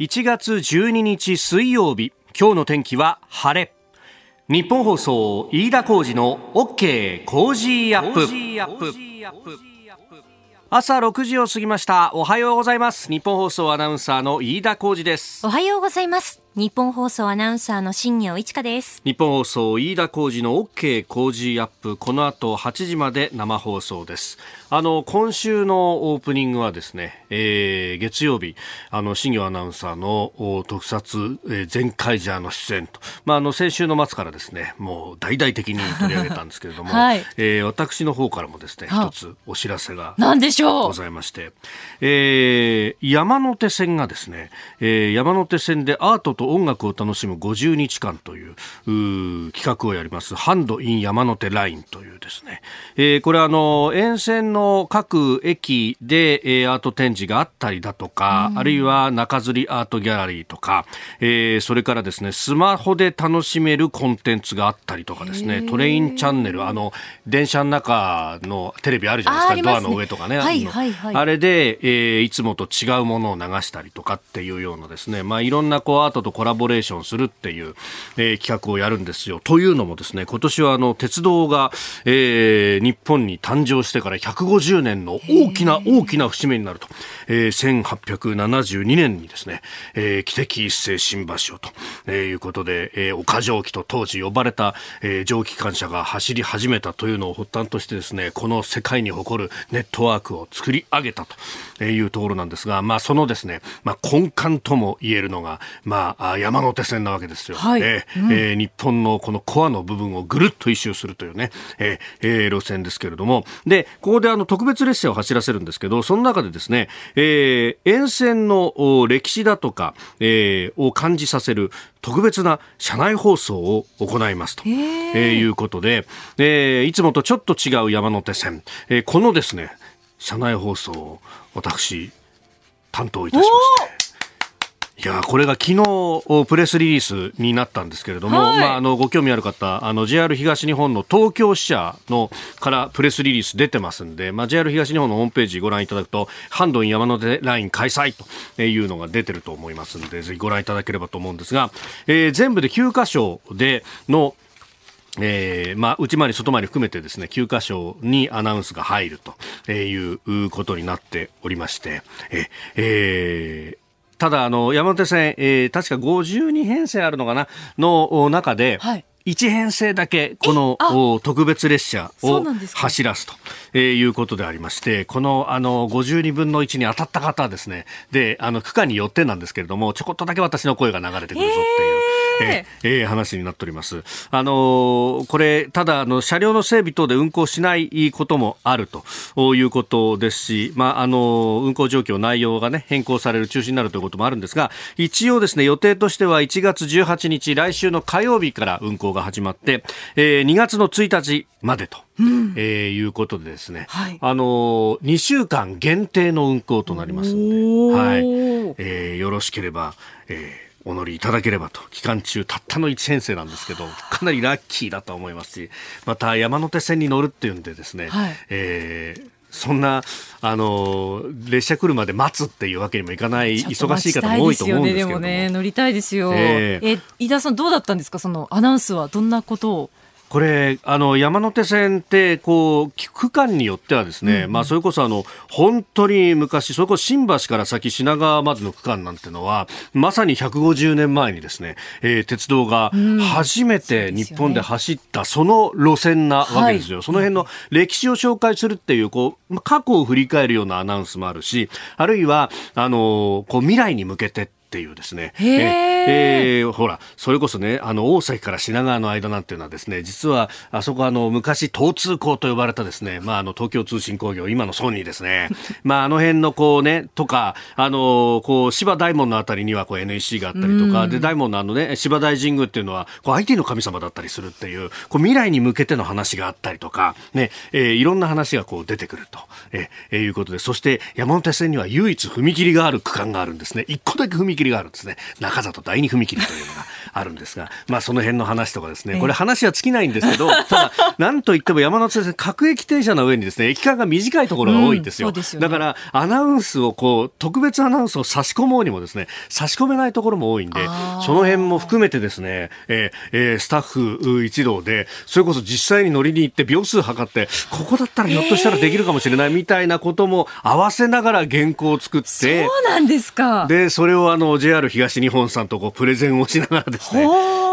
1月12日水曜日今日の天気は晴れ。ニッポン放送飯田浩司の OK Cozy up。朝6時を過ぎました。おはようございます。ニッポン放送アナウンサーの飯田浩司です。おはようございますニッポン放送アナウンサーの新行市佳です。ニッポン放送飯田浩司の OK Cozy up。この後8時まで生放送です。あの今週のオープニングはですね、えー、月曜日あの新業アナウンサーの特撮、えー、全カイジャーの出演と。まああの先週の末からですねもう大々的に取り上げたんですけれども、はい、えー、私の方からもですね一つお知らせがございまして、えー、山手線がですね、えー、山手線でアートと音楽を楽しむ50日間という企画をやります。ハンドイン山手ラインというですね、えー、これあの沿線の各駅で、えー、アート展示があったりだとか、うん、あるいは中吊りアートギャラリーとか、えー、それからですねスマホで楽しめるコンテンツがあったりとかですね。トレインチャンネル。あの電車の中のテレビあるじゃないですか、ね、ドアの上とかね、はい、はいはい、あれで、えー、いつもと違うものを流したりとかっていうようなですね、まあ、いろんなこうアートとコラボレーションするっていう、えー、企画をやるんですよ。というのもですね、今年はあの鉄道が、えー、日本に誕生してから150年の大きな大きな節目になると、えー、1872年にですね、えー、汽笛一世新橋をと、えー、いうことで、えー、岡蒸気と当時呼ばれた、えー、蒸気機関車が走り始めたというのを発端としてですね、この世界に誇るネットワークを作り上げたというところなんですが、まあ、そのですね、まあ、根幹とも言えるのが、まあ、山手線なわけですよ。はい、えーうん、えー、日本のこのコアの部分をぐるっと一周するというね、えーえー、路線ですけれども、で、ここであの特別列車を走らせるんですけど、その中でですね、えー、沿線の歴史だとか、えー、を感じさせる特別な車内放送を行いますと、えー、いうことで、えー、いつもとちょっと違う山手線、えー、このですね、車内放送を私、担当いたしまして、いやこれが昨日プレスリリースになったんですけれども、はい、まあ、あのご興味ある方あの JR 東日本の東京支社のからプレスリリース出てますんで、まあ、JR 東日本のホームページご覧いただくとハンドン山手ライン開催というのが出てると思いますんでぜひご覧いただければと思うんですが、えー、全部で9箇所でのえー、まあ、内回り、外回り含めてですね、9箇所にアナウンスが入るということになっておりまして、え、えーただ、あの、山手線、えー、確か52編成あるのかな？の中で、はい。1編成だけこの特別列車を走らすと、えー、いうことでありましてこのあの52分の1に当たった方はですねであの区間によってなんですけれどもちょこっとだけ私の声が流れてくるぞっていう。ええー、話になっております。あのー、これ、ただ、あの、車両の整備等で運行しないこともあるということですし、まあ、あの、運行状況、内容がね、変更される、中止になるということもあるんですが、一応ですね、予定としては1月18日、来週の火曜日から運行が始まって、えー、2月の1日までと。うん、えー、いうことでですね、はい、あのー、2週間限定の運行となりますので、はい、えー、よろしければ、えーお乗りいただければと期間中たったの1編成なんですけどかなりラッキーだと思いますしまた山手線に乗るっていうんでですね、はい、えーそんな、あの、列車来るまで待つっていうわけにもいかない、忙しい方も多いと思うんですけども。ね、でもね、乗りたいですよ。えー、え、飯田さんどうだったんですか？そのアナウンスはどんなことを？これ、あの、山手線って、こう、区間によってはですね、うん、まあ、それこそあの、本当に昔、それこそ新橋から先品川までの区間なんてのは、まさに150年前にですね、えー、鉄道が初めて日本で走ったその路線なわけですよ。その辺の歴史を紹介するっていう、こう、過去を振り返るようなアナウンスもあるし、あるいは、あの、こう、未来に向けてっていうですね、えー、ほら、それこそね、あの、大崎から品川の間なんていうのはですね、実は、あそこあの、昔、東通港と呼ばれたですね、まあ、あの、東京通信工業、今のソニーですね、まあ、あの辺のこうね、とか、あの、こう、芝大門のあたりにはこう NEC があったりとか、で、大門のあのね、芝大神宮っていうのは、こう、IT の神様だったりするっていう、こう、未来に向けての話があったりとか、ね、えー、いろんな話がこう、出てくると、えー、いうことで、そして、山手線には唯一踏切がある区間があるんですね。一個だけ踏切切があるんですね。中里第二踏切というのがあるんですが、まあその辺の話とかですね、これ話は尽きないんですけど、ただ、なんといっても山手線、各駅停車の上にですね、駅間が短いところが多いんですよ。うん、よね、だから、アナウンスをこう、特別アナウンスを差し込もうにもですね、差し込めないところも多いんで、その辺も含めてですね、えーえー、スタッフ一同で、それこそ実際に乗りに行って秒数測って、ここだったらひょっとしたらできるかもしれないみたいなことも合わせながら原稿を作って、そうなんですか。で、それをあの、JR 東日本さんとこうプレゼンをしながらですね、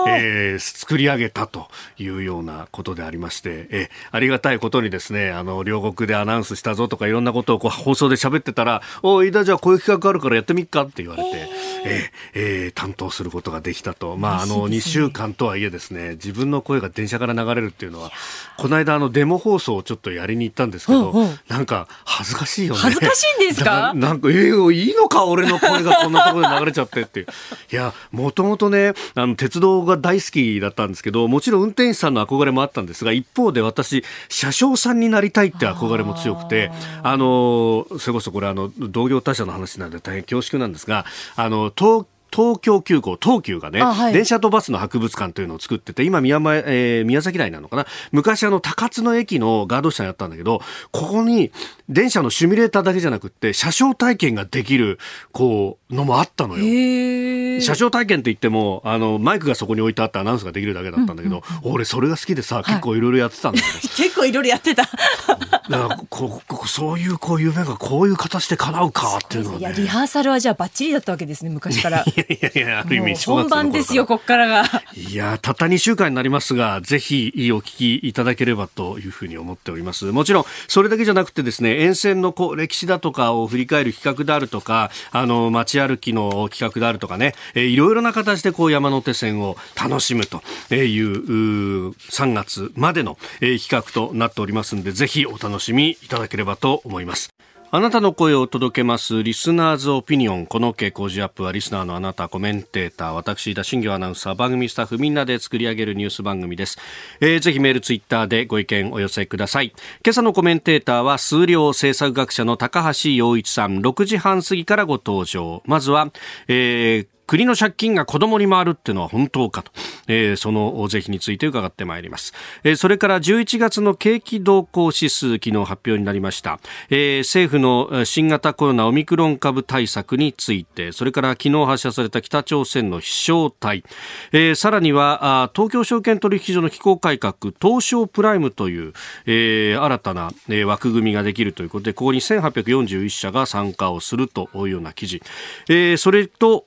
えー、作り上げたというようなことでありまして、えー、ありがたいことにですね、あの、両国でアナウンスしたぞとかいろんなことをこう放送で喋ってたら、おい、飯田じゃあこういう企画あるからやってみっかって言われて、えー、えー、担当することができたと。まあ、あの、2週間とはいえですね、自分の声が電車から流れるっていうのは、この間あの、デモ放送をちょっとやりに行ったんですけど、なんか恥ずかしいよね。恥ずかしいんですか？なんか、えー、いいのか？俺の声がこんなところで流れちゃってっていう。いや、もともとね、あの、鉄道が大好きだったんですけど、もちろん運転手さんの憧れもあったんですが、一方で私、車掌さんになりたいって憧れも強くて、あの、それこそこれあの、同業他社の話なんで大変恐縮なんですが、あの、東東京急行、東急がね、はい、電車とバスの博物館というのを作ってて、今宮前、えー、宮崎台なのかな。昔あの、高津の駅のガード車やったんだけど、ここに電車のシミュレーターだけじゃなくって、車掌体験ができる、こう、のもあったのよ。車掌体験って言っても、あの、マイクがそこに置いてあってアナウンスができるだけだったんだけど、うんうん、俺それが好きでさ、結構いろいろやってたんだけど。結構いろいろやってた。だからここそういうこう夢がこういう形で叶うかっていうのは、ね、いや、リハーサルはじゃあバッチリだったわけですね、昔から。いやいや、ある意味本番ですよ、こっからが。いや、たった2週間になりますが、ぜひお聞きいただければというふうに思っております。もちろん、それだけじゃなくてですね、沿線のこう歴史だとかを振り返る企画であるとか、あの、街歩きの企画であるとかね、えいろいろな形でこう山手線を楽しむという3月までのえ企画となっておりますんで、ぜひお楽しみいただければと思います。あなたの声を届けますリスナーズオピニオン。この傾向時アップはリスナーのあなた、コメンテーター、私、田新業アナウンサー、番組スタッフみんなで作り上げるニュース番組です。えー、ぜひメール、ツイッターでご意見お寄せください。今朝のコメンテーターは数量政策学者の高橋洋一さん、6時半過ぎからご登場。まずは、えー国の借金が子供に回るっていうのは本当かと、えー、その是非について伺ってまいります、えー、それから11月の景気動向指数昨日発表になりました、えー、政府の新型コロナオミクロン株対策についてそれから昨日発射された北朝鮮の飛翔体、えー、さらにはあ東京証券取引所の機構改革東証プライムという、えー、新たな、えー、枠組みができるということでここに1841社が参加をするというような記事、えー、それと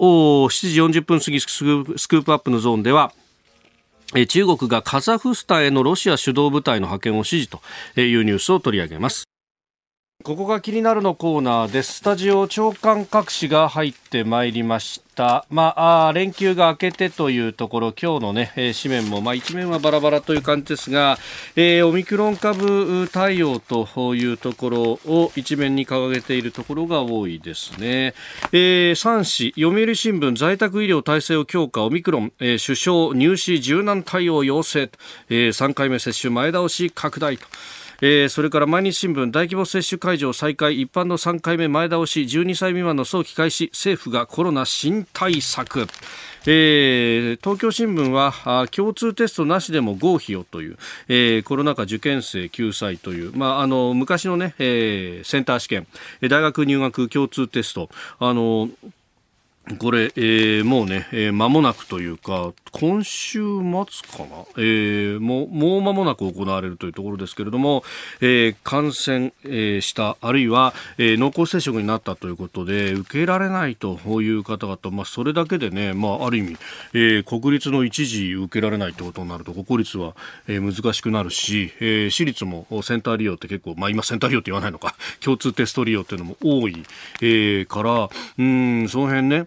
7時40分過ぎスクープアップのゾーンでは中国がカザフスタンへのロシア主導部隊の派遣を指示というニュースを取り上げます。ここが気になるのコーナーです。スタジオ長官各紙が入ってまいりました。まあ、あ連休が明けてというところ、今日のね、えー、紙面も、まあ、一面はバラバラという感じですが、えー、オミクロン株対応というところを一面に掲げているところが多いですね。えー、3紙、読売新聞、在宅医療体制を強化、オミクロン、えー、首相入試柔軟対応要請、えー、3回目接種前倒し拡大と。えー、それから毎日新聞大規模接種会場再開一般の3回目前倒し12歳未満の早期開始政府がコロナ新対策。えー、東京新聞は共通テストなしでも合否をという、えー、コロナ禍受験生救済という、まあ、あの昔のね、えー、センター試験大学入学共通テストあのこれ、えー、もうね、えー、間もなくというか、今週末かな、えー、もう、もう間もなく行われるというところですけれども、えー、感染、えー、した、あるいは、えー、濃厚接触になったということで、受けられないという方々、まあ、それだけでね、まあ、ある意味、えー、国立の一時受けられないということになると、国立は、えー、難しくなるし、えー、私立もセンター利用って結構、まあ、今センター利用って言わないのか、共通テスト利用っていうのも多い、えー、から、うん、その辺ね、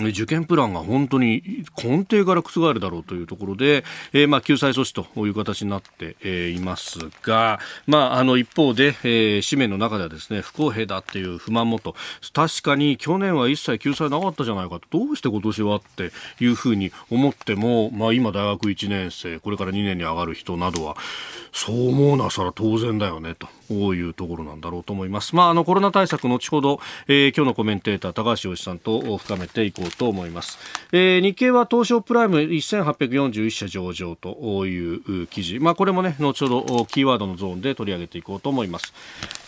受験プランが本当に根底から覆るだろうというところで、えー、まあ救済措置という形になって、いますが、まあ、あの一方で、えー、紙面の中ではですね不公平だっていう不満もと。確かに去年は一切救済なかったじゃないかと。どうして今年はっていうふうに思っても、まあ、今大学1年生これから2年に上がる人などはそう思うのはそれは当然だよねと。いうところなんだろうと思います。まあ、あのコロナ対策後ほど、えー、今日のコメンテーター高橋洋一さんと深めていこうと思います。えー、日経は東証プライム1841社上場という記事、まあ、これもね後ほどキーワードのゾーンで取り上げていこうと思います。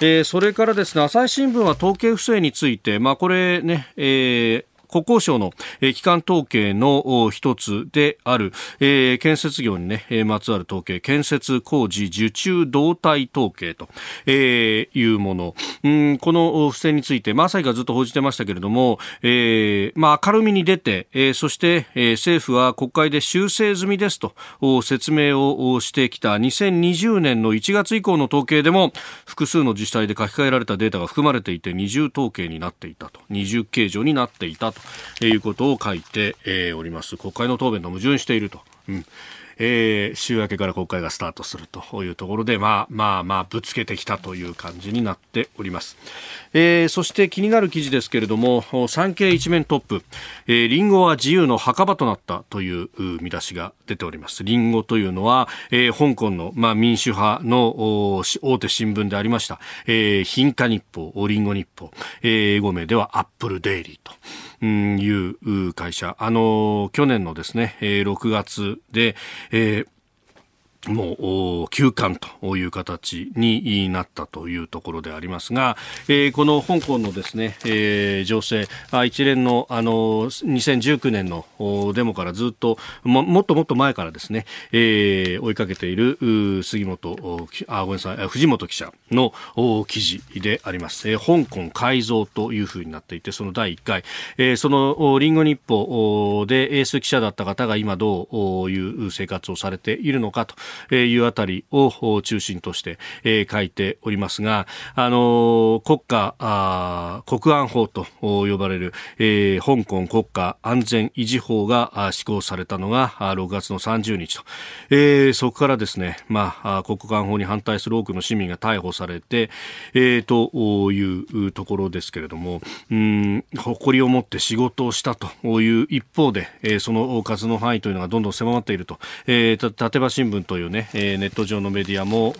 えー、それからですね朝日新聞は統計不正について、まあ、これね、えー国交省の、えー、機関統計の一つである、えー、建設業にね、まつわる統計、建設工事受注動態統計と、えー、いうもの。うん、この不正について、まあ、朝日がずっと報じてましたけれども、えー、まあ、明るみに出て、えー、そして、えー、政府は国会で修正済みですと説明をしてきた2020年の1月以降の統計でも複数の自治体で書き換えられたデータが含まれていて二重統計になっていたと二重計上になっていたということを書いて、えー、おります。国会の答弁と矛盾していると。うんえー、週明けから国会がスタートするというところで、まあまあまあ、ぶつけてきたという感じになっております。えー、そして気になる記事ですけれども、産経一面トップ、えー、リンゴは自由の墓場となったという見出しが出ております。リンゴというのは、えー、香港の、まあ、民主派の大手新聞でありました、えー、貧化日報、リンゴ日報、えー、英語名ではアップルデイリーと。いう会社。あの、去年のですね、6月で、えーもう休館という形になったというところでありますが、えー、この香港のですね、えー、情勢あ、一連のあの2019年のデモからずっとももっともっと前からですね、えー、追いかけている杉本あごめんなさい藤本記者の記事であります、えー、香港改造というふうになっていてその第1回、えー、そのリンゴ日報でエース記者だった方が今どういう生活をされているのかと。いうあたりを中心として、え書いておりますが、あの国家あ国安法と呼ばれる、えー、香港国家安全維持法が施行されたのが6月の30日と、えー、そこからですね、まあ、国安法に反対する多くの市民が逮捕されて、えー、というところですけれども、うん、誇りを持って仕事をしたという一方で、えー、その活動範囲というのがどんどん狭まっていると、えー、立場新聞というね、えー、ネット上のメディアも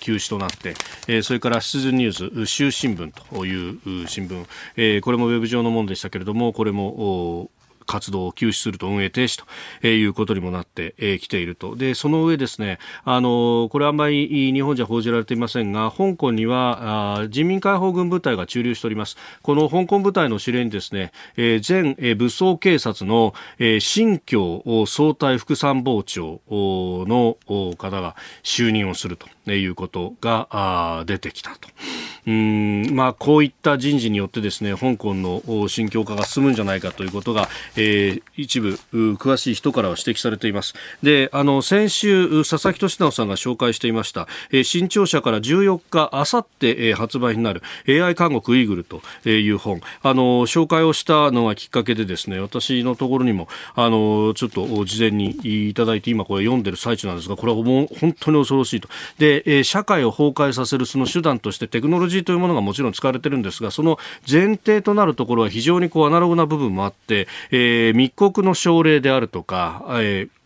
休止となって、えー、それからシチズンニュース、週新聞という新聞、えー、これもウェブ上のものでしたけれども、これも活動を休止すると運営停止ということにもなってきていると。で、その上ですね、あの、これあんまり日本じゃ報じられていませんが、香港には人民解放軍部隊が駐留しております。この香港部隊の司令にですね、え前武装警察のえ新疆総隊副参謀長の方が就任をするということが出てきたと。うんまあ、こういった人事によってですね香港の新疆化が進むんじゃないかということが、えー、一部詳しい人からは指摘されています。であの先週佐々木俊直さんが紹介していました、えー、新潮社から14日あさって、え、発売になる AI 監獄イーグルという本。あの紹介をしたのがきっかけでですね私のところにもあのちょっと事前にいただいて今これ読んでる最中なんですがこれはもう本当に恐ろしいと。で、えー、社会を崩壊させるその手段としてテクノロジーというものがもちろん使われてるんですがその前提となるところは非常にこうアナログな部分もあって、えー、密告の奨励であるとか、えー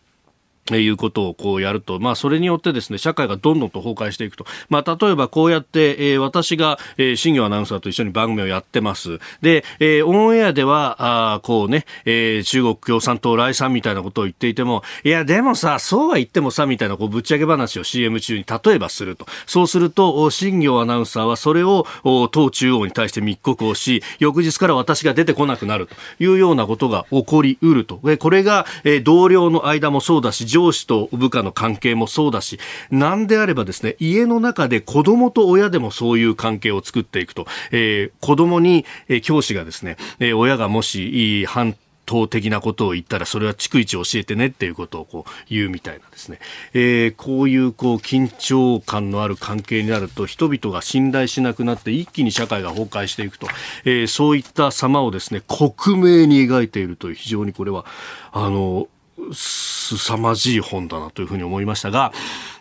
いうことをこうやると、まあ、それによってですね、社会がどんどんと崩壊していくと。まあ、例えばこうやって、えー、私が、えー、新業アナウンサーと一緒に番組をやってます。で、えー、オンエアでは、あこうね、えー、中国共産党来産みたいなことを言っていても、いや、でもさ、そうは言ってもさ、みたいな、こう、ぶっち上げ話を CM 中に例えばすると。そうすると、新業アナウンサーはそれを、党中央に対して密告をし、翌日から私が出てこなくなるというようなことが起こりうると。これが、えー、同僚の間もそうだし、上司と部下の関係もそうだし、なんであればですね、家の中で子供と親でもそういう関係を作っていくと、えー、子供に、えー、教師がですね、えー、親がもし反当的なことを言ったらそれは逐一教えてねっていうことをこう言うみたいなですね、えー、こういうこう緊張感のある関係になると人々が信頼しなくなって一気に社会が崩壊していくと、えー、そういった様をですね克明に描いているという非常にこれはあの凄まじい本だなというふうに思いましたが、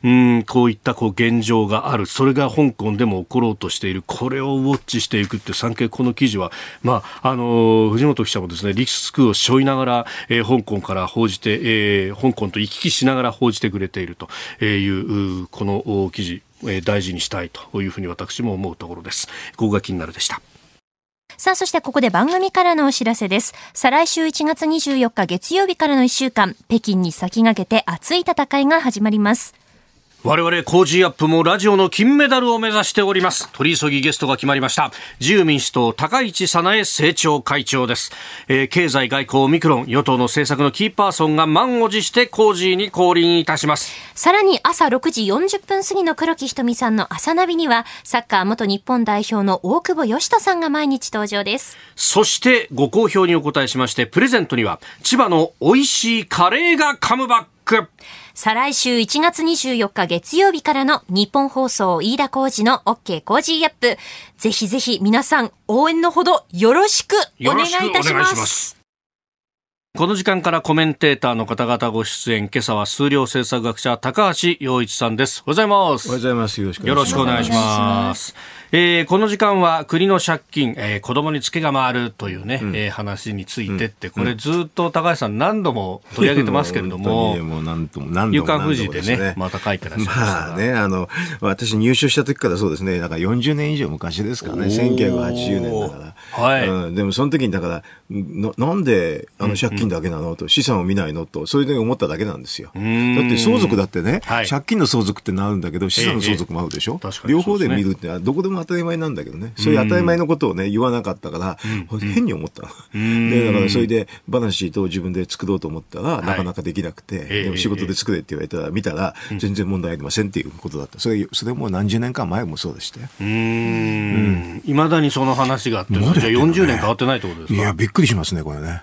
うん、こういったこう現状がある。それが香港でも起ころうとしている。これをウォッチしていくって産経この記事は、まあ、あの、藤本記者もですね、リスクを背負いながら、えー、香港から報じて、えー、香港と行き来しながら報じてくれているという、この記事。えー、大事にしたいというふうに私も思うところです。ここが気になるでした。さあ、そしてここで番組からのお知らせです。再来週1月24日月曜日からの1週間、北京に先駆けて熱い戦いが始まります。我々 Cozy up もラジオの金メダルを目指しております。取り急ぎゲストが決まりました。自由民主党高市早苗政調会長です。えー、経済外交オミクロン与党の政策のキーパーソンが満を持して Cozy に降臨いたします。さらに朝6時40分過ぎの黒木ひとみさんの朝ナビにはサッカー元日本代表の大久保嘉人さんが毎日登場です。そしてご好評にお答えしましてプレゼントには千葉の美味しいカレーがカムバック。再来週1月24日月曜日からの日本放送飯田浩二の OK 工事アップ。ぜひぜひ皆さん応援のほどよろしくお願いいたします。この時間からコメンテーターの方々ご出演、今朝は数量政策学者高橋洋一さんです。おはようございます。おはようございます。よろしくお願いします。えー、この時間は国の借金、えー、子供にツケが回るというね、うん、えー、話についてって、これずっと高橋さん何度も取り上げてますけれども、もう何度も何度も。夕富士でね、また書いてらっしゃいまあね、あの、私入所した時からそうですね、だから40年以上昔ですからね、1980年だから。はい、うん。でもその時にだから、ななんであの借金だけなのと、資産を見ないのと、そういうふうに思っただけなんですよ。だって相続だってね、はい、借金の相続ってなるんだけど、資産の相続もあるでしょ？え両方で見るって、どこでも当たり前なんだけどね、そういう当たり前のことをね、言わなかったから、変に思ったの。で、だからそれで、バランシートを自分で作ろうと思ったら、なかなかできなくて、でも仕事で作れって言われたら、見たら、全然問題ありませんっていうことだった。それ、それも何十年間前もそうでして。うん。いまだにその話があって、じゃあ40年変わってないってことですか？いや、びっくりしますね、これね。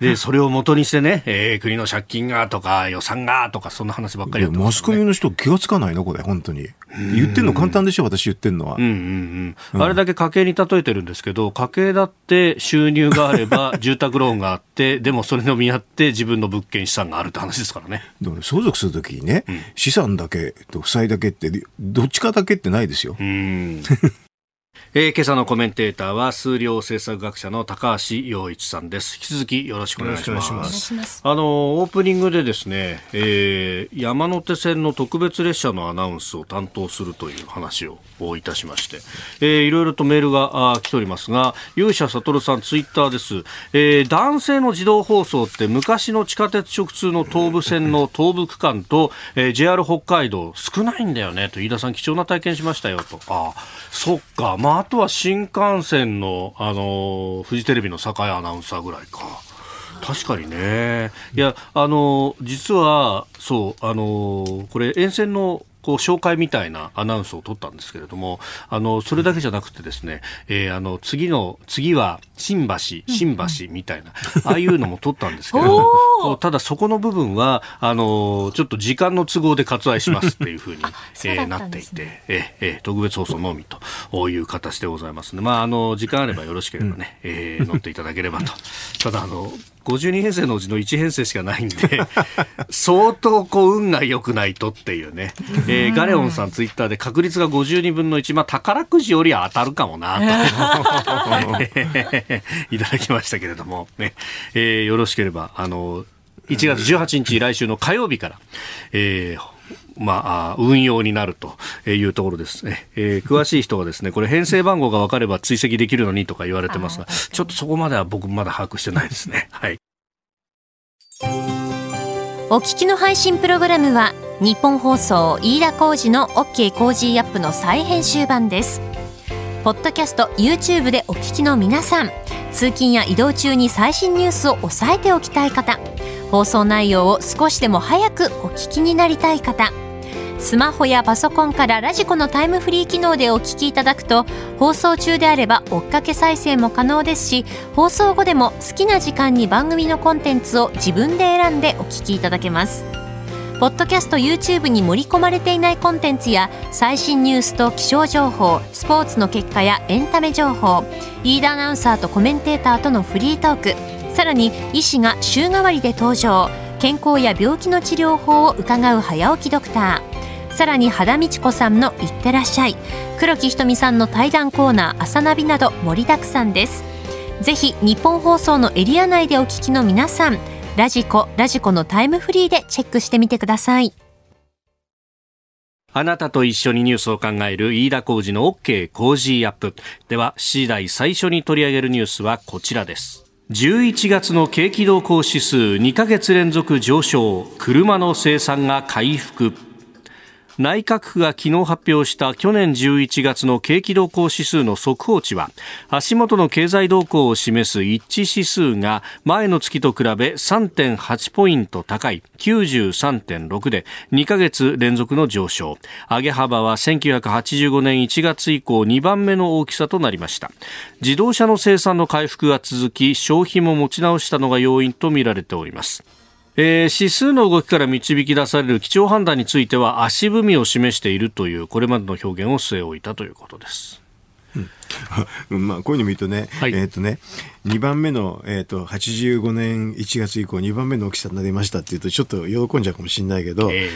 で、それを元にしてね、えー、国の借金がとか予算がとか、そんな話ばっかり、ね、マスコミの人気がつかないのこれ、本当に。言ってんの簡単でしょ、私言ってんのは。うんうんうん。あれだけ家計に例えてるんですけど、家計だって収入があれば、住宅ローンがあって、でもそれの見合って自分の物件資産があるって話ですからね。相続するときにね、うん、資産だけと負債だけって、どっちかだけってないですよ。うんえー、今朝のコメンテーターは数量政策学者の高橋洋一さんです。引き続きよろしくお願いします。あのオープニングでですね、えー、山手線の特別列車のアナウンスを担当するという話をいたしまして、えー、いろいろとメールが来ておりますが勇者悟さんツイッターです、えー、男性の自動放送って昔の地下鉄直通の東武線の東部区間と、えー、JR 北海道少ないんだよねと飯田さん貴重な体験しましたよと。あそっか。まああとは新幹線の、あの、フジテレビの酒井アナウンサーぐらいか。確かにね。いや、あの、実は、そう、あの、これ、沿線のこう紹介みたいなアナウンスを取ったんですけれども、あのそれだけじゃなくてですね、えー、あの次の次は新橋新橋みたいな、ああいうのも取ったんですけれども、ただそこの部分はあのちょっと時間の都合で割愛しますっていうふうに、えー、なっていて、えー、特別放送のみという形でございますので、まああの時間あればよろしければね、えー、乗っていただければと。ただあの52編成のうちの1編成しかないんで、相当こう運が良くないとっていうね、えー、ガレオンさんツイッターで確率が52分の1、まあ宝くじよりは当たるかもなと。いただきましたけれども、ね。えー、よろしければ、あの、1月18日来週の火曜日から、えー、まあ、運用になるというところですね、えー、詳しい人がですね、これ編成番号が分かれば追跡できるのにとか言われてますが、ちょっとそこまでは僕まだ把握してないですね。はい。お聞きの配信プログラムは日本放送飯田浩司の OK コージーアップの再編集版です。ポッドキャスト YouTube でお聞きの皆さん、通勤や移動中に最新ニュースを押さえておきたい方、放送内容を少しでも早くお聞きになりたい方スマホやパソコンからラジコのタイムフリー機能でお聞きいただくと放送中であれば追っかけ再生も可能ですし放送後でも好きな時間に番組のコンテンツを自分で選んでお聞きいただけます。ポッドキャスト YouTube に盛り込まれていないコンテンツや最新ニュースと気象情報スポーツの結果やエンタメ情報飯田アナウンサーとコメンテーターとのフリートークさらに医師が週替わりで登場。健康や病気の治療法を伺う早起きドクター。さらに肌道子さんの「いってらっしゃい」黒木ひとみさんの対談コーナー「朝ナビ」など盛りだくさんです。ぜひ日本放送のエリア内でお聞きの皆さんラジコラジコのタイムフリーでチェックしてみてください。あなたと一緒にニュースを考える飯田浩二の OK 工事アップ。では、7時台最初に取り上げるニュースはこちらです。11月の景気動向指数2か月連続上昇、車の生産が回復。内閣府が昨日発表した去年11月の景気動向指数の速報値は足元の経済動向を示す一致指数が前の月と比べ3.8ポイント高い93.6で2ヶ月連続の上昇。上げ幅は1985年1月以降2番目の大きさとなりました。自動車の生産の回復が続き消費も持ち直したのが要因とみられております。えー、指数の動きから導き出される基調判断については足踏みを示しているというこれまでの表現を据え置いたということです。うん、まあ、こういうの見るとね、はい、えっ、ー、とね、2番目の、えっ、ー、と、85年1月以降2番目の大きさになりましたっていうと、ちょっと喜んじゃうかもしれないけど、え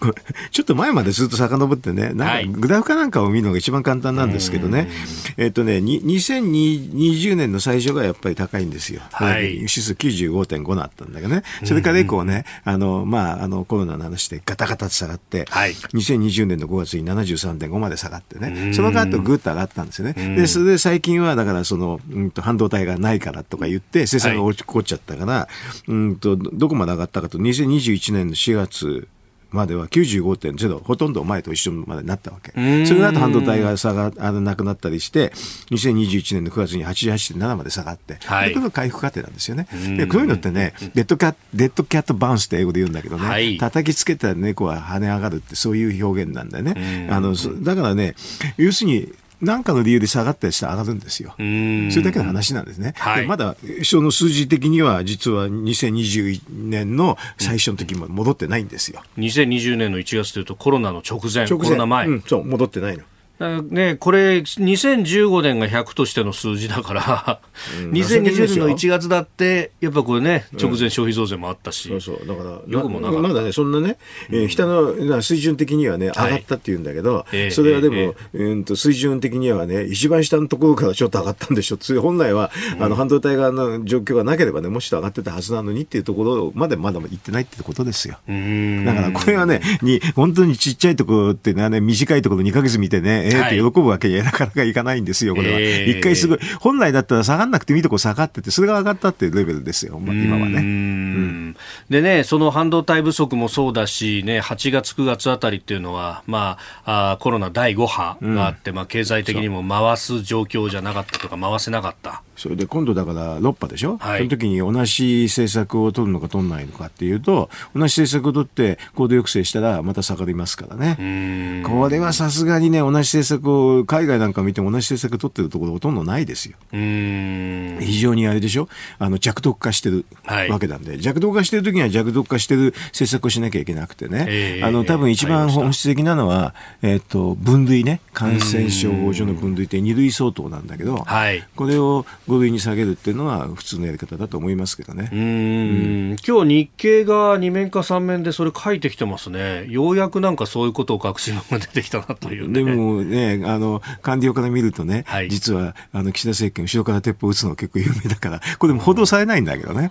ー、ちょっと前までずっと遡ってね、なんかグラフかなんかを見るのが一番簡単なんですけどね、はい、えっ、ー、とね、2020年の最初がやっぱり高いんですよ。はい、指数95.5なったんだけどね、それから以降ね、あの、まあ、あの、コロナの話でガタガタと下がって、はい、2020年の5月に73.5まで下がってね、その後ぐっと上がったんですよね。で、それで最近は、だからその、うんと、半導体がないからとか言って、生産が落ちこっちゃったから、はい、うんと、どこまで上がったかと、2021年の4月、までは95.0ほとんど前と一緒までなったわけ。それの後半導体が差があのなくなったりして2021年の9月に88.7まで下がって、はい、これが回復過程なんですよね。でこういうのってねデッドキャデッドキャットバウンスって英語で言うんだけどね、はい、叩きつけた猫は跳ね上がるってそういう表現なんだよね。あのだからね要するに何かの理由で下がったりして上がるんですよ。それだけの話なんですね。はい、まだ、その数字的には実は2021年の最初の時も戻ってないんですよ。2020年の1月というとコロナの直前、直前コロナ前。うん、そう、戻ってないの。ね、これ、2015年が100としての数字だから、うん、2020年の1月だって、やっぱこれね、直前消費増税もあったし、うん、そうそう、だから、よくもなまだね、そんなね、えー、下の水準的にはね、上がったっていうんだけど、はい、それはでも、えー、うんと水準的にはね、一番下のところからちょっと上がったんでしょ、本来は、うん、あの半導体側の状況がなければね、もしと上がってたはずなのにっていうところまでまだ行ってないってことですよ。だから、これはね、に本当にちっちゃいところってね、短いところ2か月見てね、えー、って喜ぶわけにはなかなかいかないんですよ、これは。一回すごい、本来だったら下がんなくてもいいとこ下がってて、それが上がったっていうレベルですよ、今はね。うん、でね、その半導体不足もそうだし、ね、8月、9月あたりっていうのは、まあ、あコロナ第5波があって、うん、まあ、経済的にも回す状況じゃなかったとか、回せなかった。それで今度だから6波でしょ、はい、その時に同じ政策を取るのか取らないのかっていうと、同じ政策を取って行動抑制したらまた下がりますからね。これはさすがにね、同じ政策を、海外なんか見ても同じ政策を取ってるところほとんどないですよ。非常にあれでしょ？あの弱毒化してるわけなんで、はい、弱毒化してる時には弱毒化してる政策をしなきゃいけなくてね、えー、あの多分一番本質的なのは、えっ、と、分類ね、感染症法上の分類って2類相当なんだけど、はい、これを5類に下げるっていうのは普通のやり方だと思いますけどね。うん、今日日経が2面か3面でそれ書いてきてますね。ようやくなんかそういうことを隠しのが出てきたなという、ね、でもね、あの、官僚から見るとね、はい、実はあの岸田政権後ろから鉄砲を撃つの結構有名だから、これも報道されないんだけどね。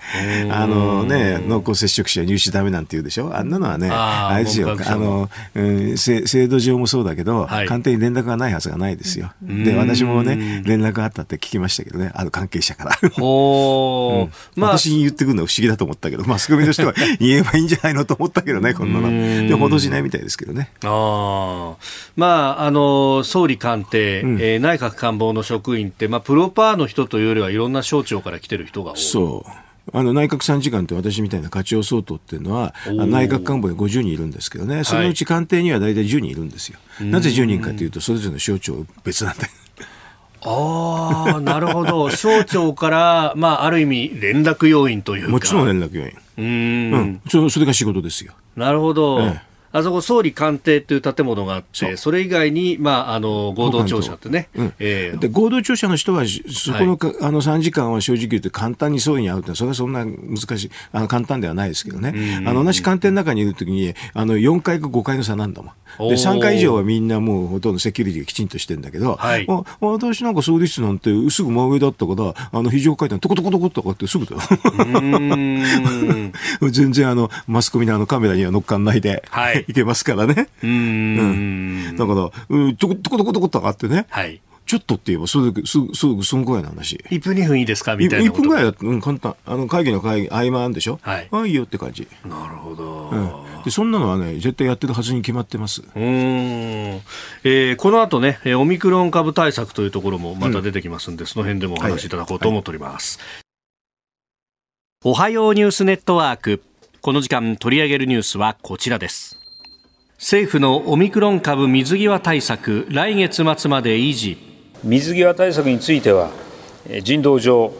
あのね、濃厚接触者入手ダメなんて言うでしょ。あんなのはね、ああれですよ、あの、うん、制度上もそうだけど、はい、官邸に連絡がないはずがないですよ。で、私もね、連絡があったって聞きましたけどね、ある関係者者から。おうん、まあ、私に言ってくるのは不思議だと思ったけど、マスコミとしては 言えばいいんじゃないのと思ったけどね、こんなの。で、報道しないみたいですけどね。あまあ、あの、総理官邸、うん、えー、内閣官房の職員って、まあ、プロパーの人というよりはいろんな省庁から来てる人が多い。そう。あの内閣参事官って私みたいな課長相当っていうのは内閣官房で50人いるんですけどねそのうち官邸には大体10人いるんですよ、はい、なぜ10人かというとそれぞれの省庁別なんだああ、なるほど。省庁から、まあ、ある意味、連絡要員というか。もちろん連絡要員。うん。うん。そそれが仕事ですよ。なるほど。ええあそこ総理官邸という建物があって、それ以外に、まあ、あの合同庁舎ってね、うん。えー、で合同庁舎の人は、そこの,、あの3時間は正直言って簡単に総理に会うって、それはそんな難しい、あの簡単ではないですけどね、あの同じ官邸の中にいるときにあの、4階か5階の差なんだもん。で3階以上はみんなもうほとんどセキュリティがきちんとしてるんだけど、はい、私なんか総理室なんてすぐ真上だったから、あの非常階段、とことことことかってすぐだよ。全然あのマスコミのあのカメラには乗っかんないで、はい、いけますからね。うん。だから、うん、ちょこ、ちょこちょこちょこっと上がってね。はい。ちょっとって言えば、それで、すぐ、すぐ、そのくらいの話。1分2分いいですか？みたいな1分ぐらいだと、うん、簡単。あの、会議の会議、合間あるんでしょ？はい。ああ、いいよって感じ。なるほど、うん。で、そんなのはね、絶対やってるはずに決まってます。うん。えー、この後ね、オミクロン株対策というところもまた出てきますんで、うん、その辺でもお話しいただこうと思っております。はいはい、おはようニュースネットワーク。この時間取り上げるニュースはこちらです。政府のオミクロン株水際対策、来月末まで維持。水際対策については、人道上、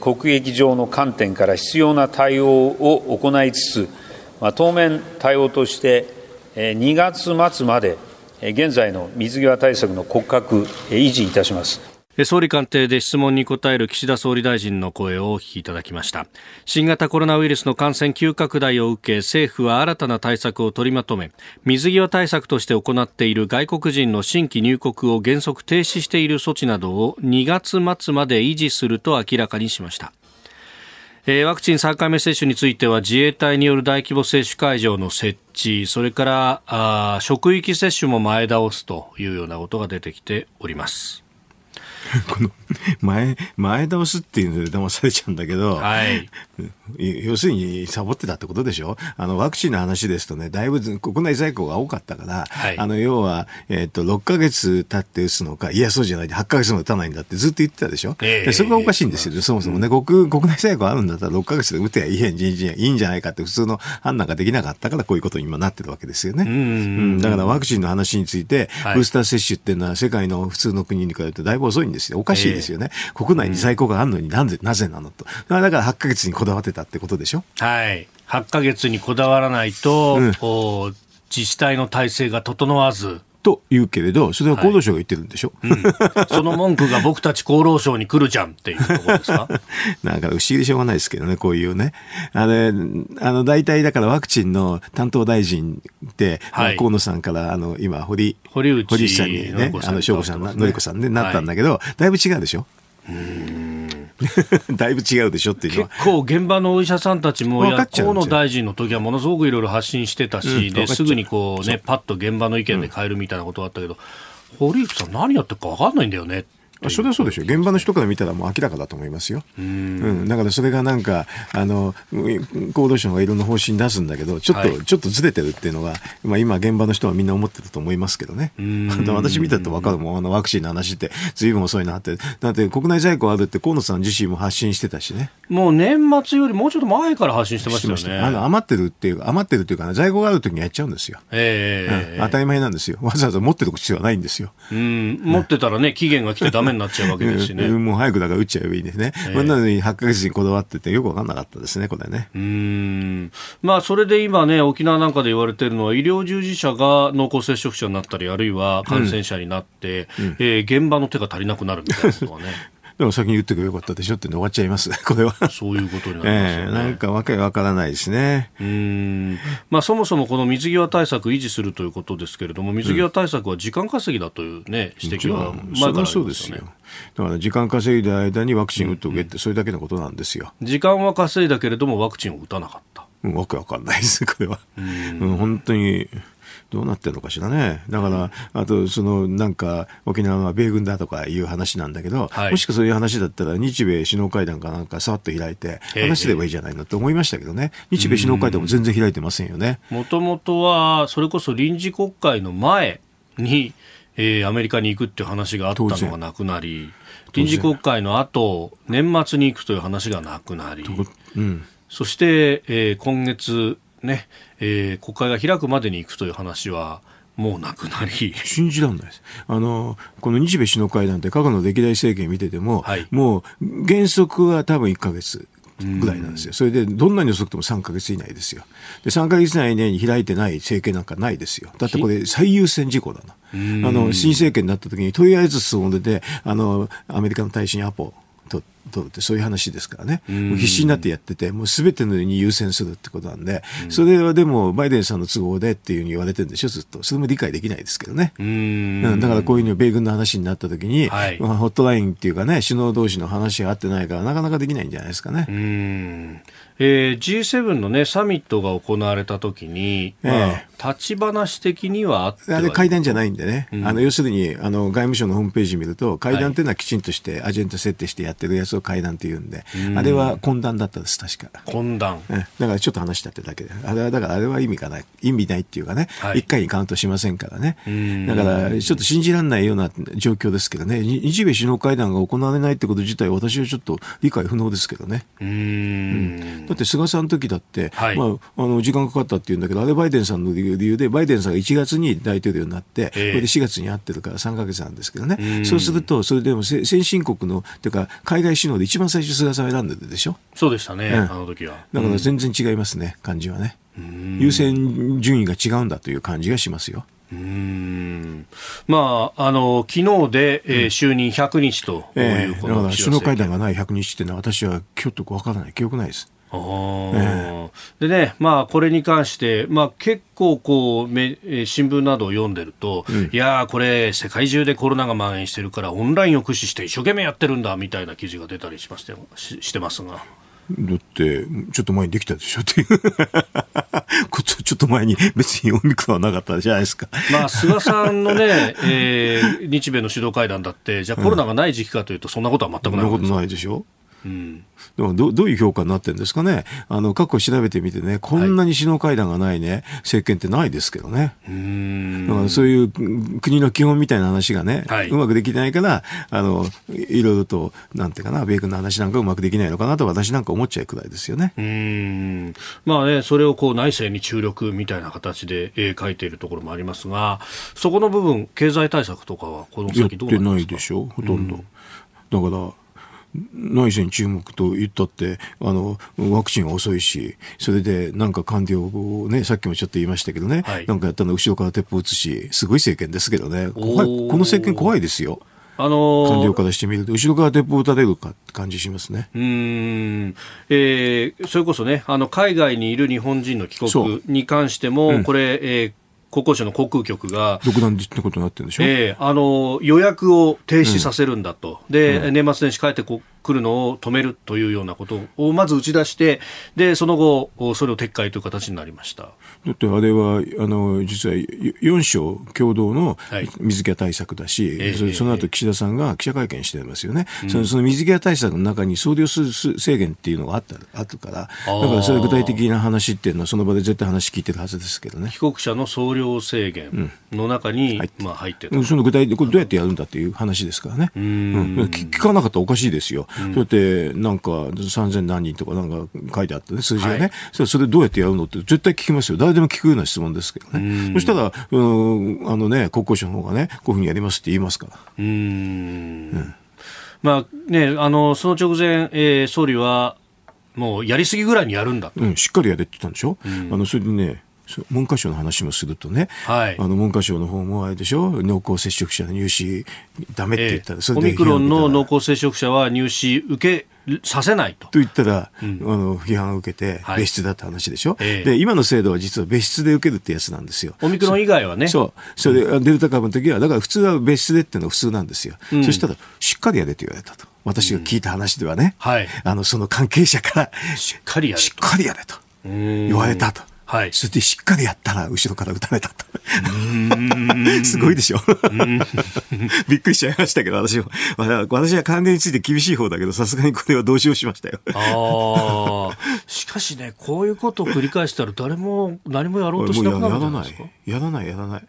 国益上の観点から必要な対応を行いつつ、当面、対応として2月末まで現在の水際対策の骨格、維持いたします。総理官邸で質問に答える岸田総理大臣の声をお聞きいただきました。新型コロナウイルスの感染急拡大を受け政府は新たな対策を取りまとめ水際対策として行っている外国人の新規入国を原則停止している措置などを2月末まで維持すると明らかにしました。ワクチン3回目接種については自衛隊による大規模接種会場の設置それから職域接種も前倒すというようなことが出てきております。この前、前倒すっていうので騙されちゃうんだけど、はい、要するにサボってたってことでしょ？あの、ワクチンの話ですとね、だいぶ国内在庫が多かったから、はい、あの、要は、えっ、ー、と、6ヶ月経って打つのか、いや、そうじゃない、8ヶ月も打たないんだってずっと言ってたでしょ、えー、そこがおかしいんですよ、そもそもね、国、国内在庫あるんだったら6ヶ月で打てばいいいいんじゃないかって普通の判断ができなかったから、こういうことに今なってるわけですよね。うん、だからワクチンの話について、ブースター接種っていうのは世界の普通の国に比べてだいぶ遅いんですよ。おかしいですよね。えー、国内に在庫があるのになぜ、なぜなのと。だから8ヶ月にこだわってたってことでしょ？はい。8ヶ月にこだわらないと、うん、自治体の体制が整わず、と言うけれど、それは厚労省が言ってるんでしょ、はいうん、その文句が僕たち厚労省に来るじゃんっていうところですか？なんか不思議でしょうがないですけどね、こういうね。あれ、あの、大体だからワクチンの担当大臣って、はい、河野さんから、あの、今、堀、堀内堀内さんにね、あの、省吾さん、のりこさんで、ね、なったんだけど、はい、だいぶ違うでしょ？うん だいぶ違うでしょっていうのは。結構現場のお医者さんたちも河野大臣の時はものすごくいろいろ発信してたし、うん、すぐにこうねパッと現場の意見で変えるみたいなことがあったけど、うん、堀内さん何やってるか分かんないんだよねそれはそうでしょう。現場の人から見たらもう明らかだと思いますよ。うん,、うん。だからそれがなんか、あの、厚労省がいろんな方針出すんだけど、ちょっと、はい、ちょっとずれてるっていうのが、まあ今現場の人はみんな思ってると思いますけどね。私見たと分かるもん、あのワクチンの話って随分遅いなって。だって国内在庫あるって河野さん自身も発信してたしね。もう年末よりもうちょっと前から発信してましたよね。あの余ってるっていう、余ってるっていうか、ね、在庫がある時にやっちゃうんですよ。ええーうん、当たり前なんですよ。わざわざ持ってる必要はないんですよ。うん、持ってたらね、期限が来てダメになっちゃうわけですしね。もう早くだから打っちゃえばいいんですね。えー、なのに8ヶ月にこだわっててよくわかんなかったですね、これね。うん。まあ、それで今ね、沖縄なんかで言われてるのは、医療従事者が濃厚接触者になったり、あるいは感染者になって、うん、えー、現場の手が足りなくなるみたいなことがね。でも先に言ってくればよかったでしょって終わっちゃいます、これは。そういうことになりますよね。えー、なんかわけわからないですね。うん。まあそもそもこの水際対策維持するということですけれども、水際対策は時間稼ぎだというね、指摘は前からありますよね。そうですよ。だから時間稼いで間にワクチン打っとけって、それだけのことなんですよ。時間は稼いだけれども、ワクチンを打たなかった。うん、わけわかんないです、これは。うん、本当に。どうなってるのかしらね。だから、あと、その、なんか、沖縄は米軍だとかいう話なんだけど、はい、もしくはそういう話だったら、日米首脳会談かなんかさっと開いて、話すればいいじゃないのと思いましたけどね。日米首脳会談も全然開いてませんよね。もともとは、それこそ臨時国会の前に、えー、アメリカに行くっていう話があったのがなくなり、臨時国会の後、年末に行くという話がなくなり、うん、そして、えー、今月、ね、えー、国会が開くまでに行くという話は、もうなくなり信じられないです。あの、この日米首脳会談って過去の歴代政権見てても、はい、もう原則は多分1か月。ぐらいなんですよ。それで、どんなに遅くても3か月以内ですよ。で、3か月以内に開いてない政権なんかないですよ。だってこれ最優先事項だな。あの、新政権になった時に、とりあえず進んでて、あの、アメリカの大使にアポと取るってそういう話ですからね。もう必死になってやってて、もうすべてのに優先するってことなんで、それはでもバイデンさんの都合でっていうふうに言われてるんでしょ、ずっと。それも理解できないですけどね。うんだからこういうの米軍の話になった時に、はい、まあ、ホットラインっていうかね、首脳同士の話が合ってないから、なかなかできないんじゃないですかね。うんえー、G7 の、ね、サミットが行われたときに、まあ、立ち話的にはあってあれ会談じゃないんでね、うん、あの要するにあの外務省のホームページ見ると会談というのはきちんとしてアジェンダ設定してやってるやつを会談っていうんで、あれは懇談だったです確か。懇談。だからちょっと話したってだけで。あれはだからあれは意味がない。意味ないっていうかね、はい、1回にカウントしませんからね。だからちょっと信じられないような状況ですけどね。日米首脳会談が行われないってこと自体私はちょっと理解不能ですけどね。うんだって菅さんの時だって、はい、まあ、あの時間かかったっていうんだけど、あれバイデンさんの理由で、バイデンさんが1月に大統領になって、これで4月に会ってるから3か月なんですけどね、そうすると、それでも先進国の、というか、海外首脳で一番最初、菅さん選んでるでしょ？そうでしたね、うん、あの時は。だから全然違いますね、感じはね。優先順位が違うんだという感じがしますよ。うん。まあ、あの昨日で、えー、就任100日ということ、えー、だから首脳会談がない100日っていうのは私はちょっとわからない。記憶ないです。えでね、まあ、これに関して、まあ、結構こうめ新聞などを読んでると、うん、いやこれ、世界中でコロナが蔓延してるから、オンラインを駆使して一生懸命やってるんだみたいな記事が出たりしましてししてますが。だって、ちょっと前にできたでしょっていう ちょっと前に別にオミクロンはなかったじゃないですか。まあ、菅さんのね、えー、日米の首脳会談だって、じゃあコロナがない時期かというと、そんなことは全くない、そんなことないでしょ。うん、でもどどういう評価になってるんですかね、あの過去調べてみてね、こんなに首脳会談がないね、政権ってないですけどね、だからそういう国の基本みたいな話がね、はい、うまくできないからあの、いろいろと、なんていうかな、米軍の話なんかうまくできないのかなと、私なんか思っちゃうくらいですよね。うん。まあね、それをこう内政に注力みたいな形で絵描いているところもありますが、そこの部分、経済対策とかは、この先どうなんですか？やってないでしょ、ほとんど。だから内政に注目と言ったって、あの、ワクチンは遅いし、それでなんか官僚をね、さっきもちょっと言いましたけどね、はい、なんかやったの後ろから鉄砲撃つし、すごい政権ですけどね、怖い、この政権怖いですよ。あのー、官僚からしてみると、後ろから鉄砲撃たれるかって感じしますね。うん、えー、それこそね、あの、海外にいる日本人の帰国に関しても、うん、これ、えー国交省の航空局が、独断ってことになってるんでしょ、えー、あの予約を停止させるんだと、うん、で、うん、年末年始帰ってこ来るのを止めるというようなことをまず打ち出して、でその後、それを撤回という形になりました。だってあれは、あの実は4省共同の水際対策だし、はい、そその後岸田さんが記者会見してますよね、うん、そのその水際対策の中に総量数制限っていうのがあったあるから、だからそれ具体的な話っていうのは、その場で絶対話聞いてるはずですけどね。帰国者の総量制限の中に、うん、まあ、入ってた。その具体的にどうやってやるんだっていう話ですからね、うん、聞かなかったらおかしいですよ。うん、だってなんか3000何人とかなんか書いてあってね、数字がね、はい、それどうやってやるのって絶対聞きますよ。誰でも聞くような質問ですけどね。そしたら、うん、あのね、国交省の方がね、こういうふうにやりますって言いますから。うん。まあね、あの、その直前、えー、総理は、もうやりすぎぐらいにやるんだと。うん、しっかりやれって言ったんでしょ？うん、あの、それでね、文科省の話もするとね、はい、あの文科省の方もあれでしょ、濃厚接触者の入試だめって言ったら、えー、オミクロンの濃厚接触者は入試受けさせないと。と言ったら、うん、あの批判を受けて、別室だって話でしょ、はい、で、今の制度は実は別室で受けるってやつなんですよ。オミクロン以外はね。そう。それで、デルタ株の時は、だから普通は別室でっていうのが普通なんですよ。うん、そしたら、しっかりやれって言われたと。私が聞いた話ではね、うん、はい、あのその関係者からしっかりやれしっかりやれと言われたと。はい、それでしっかりやったら後ろから撃たれたと。すごいでしょびっくりしちゃいましたけど、私は。私は関連について厳しい方だけど、さすがにこれは同情しましたよ。ああ。しかしね、こういうことを繰り返したら誰も何もやろうとしなくなるんじゃないですか？やらない、やらない。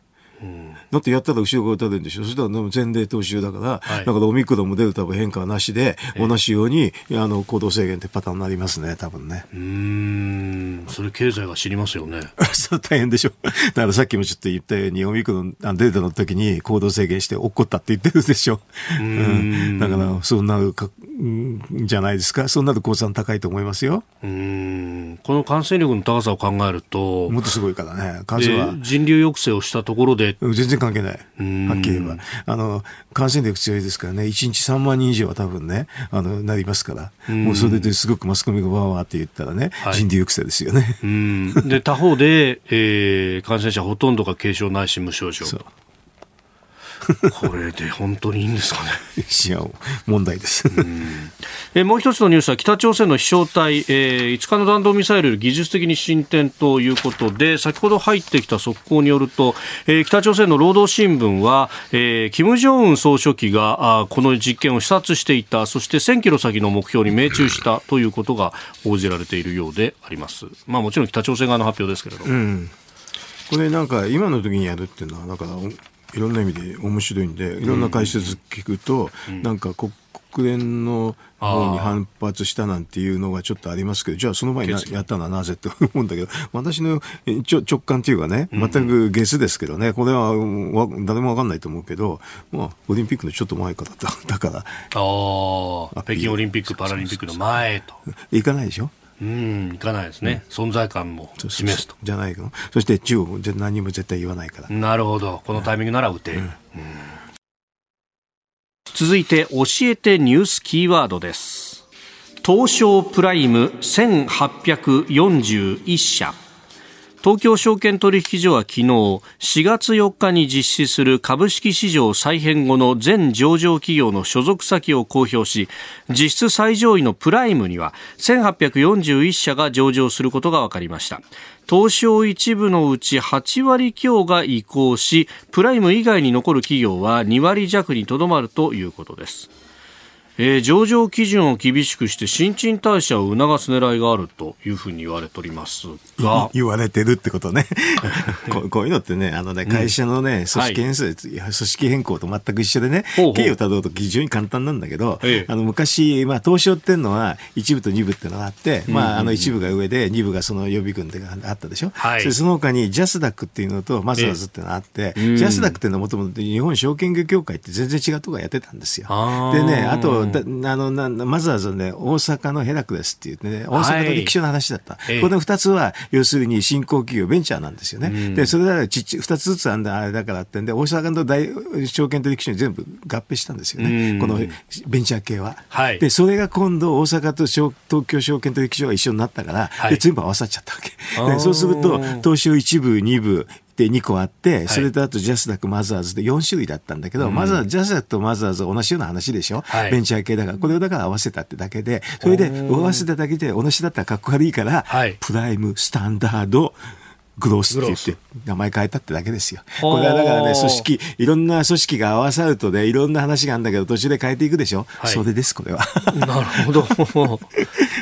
だってやったら後ろが打たれるんでしょ、そしたら前例踏襲だから、はい、だからオミクロンもデルタも変化はなしで、同じようにあの行動制限ってパターンになりますね、多分ね。うん、それ経済が知りますよね。それ大変でしょ。だからさっきもちょっと言ったように、オミクロン、デルタの時に行動制限して怒ったって言ってるでしょ。うん、だから、そうなるか、んじゃないですか。そうなる公算高いと思いますよ。うん、この感染力の高さを考えると、もっとすごいからね、数は。人流抑制をしたところで、で。全然関係ない。はっきり言えば。あの、感染力強いですからね、1日3万人以上は多分ね、あの、なりますから、もうそれですごくマスコミがわーわーって言ったらね、はい、人流抑制ですよね。で、他方で、えー、感染者ほとんどが軽症ないし無症状。これで本当にいいんですかね。いや、問題です。えもう一つのニュースは北朝鮮の飛翔体、えー、5日の弾道ミサイル技術的に進展ということで、先ほど入ってきた速報によると、えー、北朝鮮の労働新聞は、えー、金正恩総書記があこの実験を視察していた、そして1000キロ先の目標に命中したということが報じられているようであります。まあもちろん北朝鮮側の発表ですけれども。うんこれなんか今の時にやるっていうのは、だからいろんな意味で面白いんで、いろんな解説聞くと、うん、なんか国連の方に反発したなんていうのがちょっとありますけど、じゃあその前にやったのはなぜって思うんだけど、私のちょ直感っていうかね、全くゲスですけどね、これは誰もわかんないと思うけど、まあ、オリンピックのちょっと前からだだから。ああ、北京オリンピック・パラリンピックの前と。行かないでしょ？うん、いかないですね、うん、存在感も示すと。じゃないのそして中国も何も絶対言わないから。なるほど、このタイミングなら打てる。うんうん、続いて、教えてニュースキーワードです。東証プライム1841社。東京証券取引所は昨日4月4日に実施する株式市場再編後の全上場企業の所属先を公表し実質最上位のプライムには1841社が上場することが分かりました。東証一部のうち8割強が移行しプライム以外に残る企業は2割弱にとどまるということです。えー、上場基準を厳しくして新陳代謝を促す狙いがあるというふうに言われておりますが。言われてるってことね。ここういうのってねあのね会社のね、組織変数、はい、組織変更と全く一緒でね経緯をたどると非常に簡単なんだけど、あの昔、まあ、東証っていうのは一部と二部っていうのがあって、まあ、あの一部が上で二部がその予備軍ってがあったでしょ、はい、そその他にジャスダックっていうのとマザーズっていうのがあって、ジャスダックっていうのはもともと日本証券業協会って全然違うところやってたんですよ。でねあとあのなまずはその、ね、大阪のヘラクレスっていうね、大阪の歴史の話だった。はい、この二つは、要するに新興企業、ベンチャーなんですよね。うん、で、それらちっち二つずつあんだ、あれだからってんで、大阪の大証券取引所に全部合併したんですよね。うん、このベンチャー系は。はい、で、それが今度、大阪と東京証券取引所が一緒になったから、はい、で全部合わさっちゃったわけ。でそうすると、東証一部、二部、で2個あって、それとあとジャスダック、マザーズで4種類だったんだけど、まずはジャスダックとマザーズ同じような話でしょ、はい、ベンチャー系だから、これをだから合わせたってだけで、それで合わせただけで同じだったらかっこ悪いから、はい、プライム、スタンダード、グロースって言って名前変えたってだけですよ。これはだからね、組織、いろんな組織が合わさるとね、いろんな話があるんだけど、途中で変えていくでしょ。はい、それです、これは。なるほど。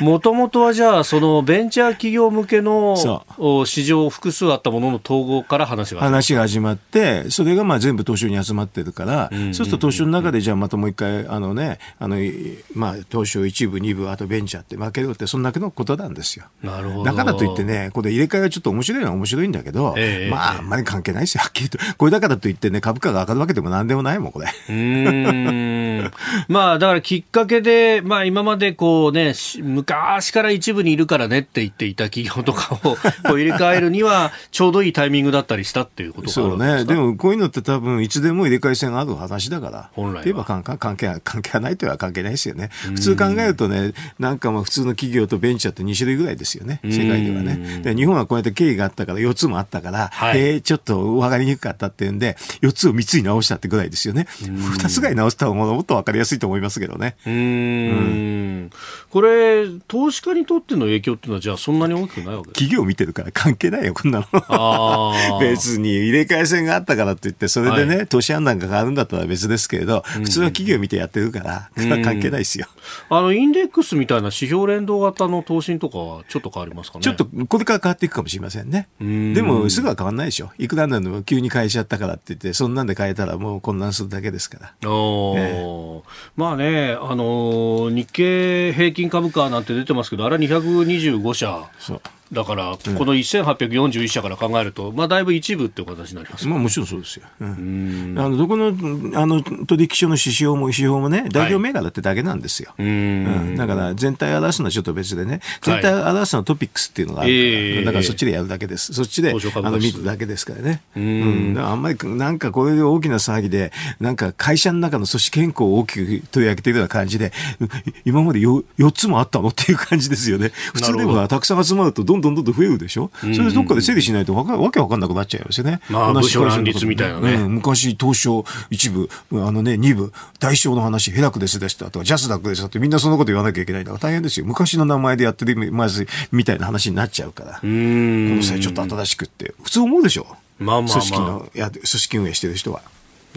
もともとはじゃあ、そのベンチャー企業向けの市場複数あったものの統合から話が話が始まって、それがまあ全部東証に集まってるから、うんうんうん、そうすると東証の中でじゃあまたもう一回、あのね、あの、まあ東証一部、二部、あとベンチャーって分けるって、そんだけのことなんですよ。なるほど。だからといってね、これ入れ替えがちょっと面白いのは面白いんだけど、えー、まあ、あんまり関係ないですよ、はっきりと。これだからといってね、株価が上がるわけでもなんでもないもん、これ。うん。まあ、だからきっかけで、まあ今までこうね、昔から一部にいるからねって言っていた企業とかを こう入れ替えるには、ちょうどいいタイミングだったりしたっていうことそうね。でもこういうのって多分いつでも入れ替え戦がある話だから。本来は。言えば関係関係関係ないとは関係ないですよね。普通考えるとね、なんかまあ普通の企業とベンチャーって2種類ぐらいですよね。世界ではね。で日本はこうやって経緯があったから4つもあったから、はい、えー、ちょっと分かりにくかったっていうんで、4つを3つに直したってぐらいですよね。2つぐらい直した方がもっと分かりやすいと思いますけどね。うん,、これ、投資家にとっての影響っていうのは、じゃあそんなに大きくないわけ企業見てるから関係ないよ、こんなの。別に入れ替え戦があったからって言って、それでね、はい、投資判断が変わるんだったら別ですけれど、普通は企業見てやってるから、関係ないですよ。あの、インデックスみたいな指標連動型の投信とかはちょっと変わりますかね？ちょっと、これから変わっていくかもしれませんね。でも、すぐは変わんないでしょ。いくらなんでも急に変えちゃったからって言って、そんなんで変えたらもう混乱するだけですから。おえまあね、あの日経平均株価なんて出てますけど、あれは225社。だから、この1841社から考えると、まあ、だいぶ一部っていう形になります、まあ、もちろんそうですよ。うん、あのどこのあの取引所の指標も指標もね、代表銘柄ってだけなんですよ。はい、うん、だから全体を表すのはちょっと別でね、全体を表すのはトピックスっていうのがあるから、はい、だからそっちでやるだけです。そっちであの見るだけですからね。うん、あんまりなんかこれで大きな騒ぎで、なんか会社の中の組織健康を大きく取り上げているような感じで、今まで 4, 4つもあったのっていう感じですよね。普通でもたくさん集まるとどんどんどんどん増えるでしょ？それでどっかで整理しないとわわけわかんなくなっちゃいますよね。まあ、部署乱立みたいなね。うん、昔、東証一部、あのね、二部、大小の話、ヘラクレスでしたとか、ジャスダックでしたってみんなそのこと言わなきゃいけないんだから大変ですよ。昔の名前でやってるまずみたいな話になっちゃうから。この際ちょっと新しくって。普通思うでしょ？まあまあまあ、組織のや組織運営してる人は。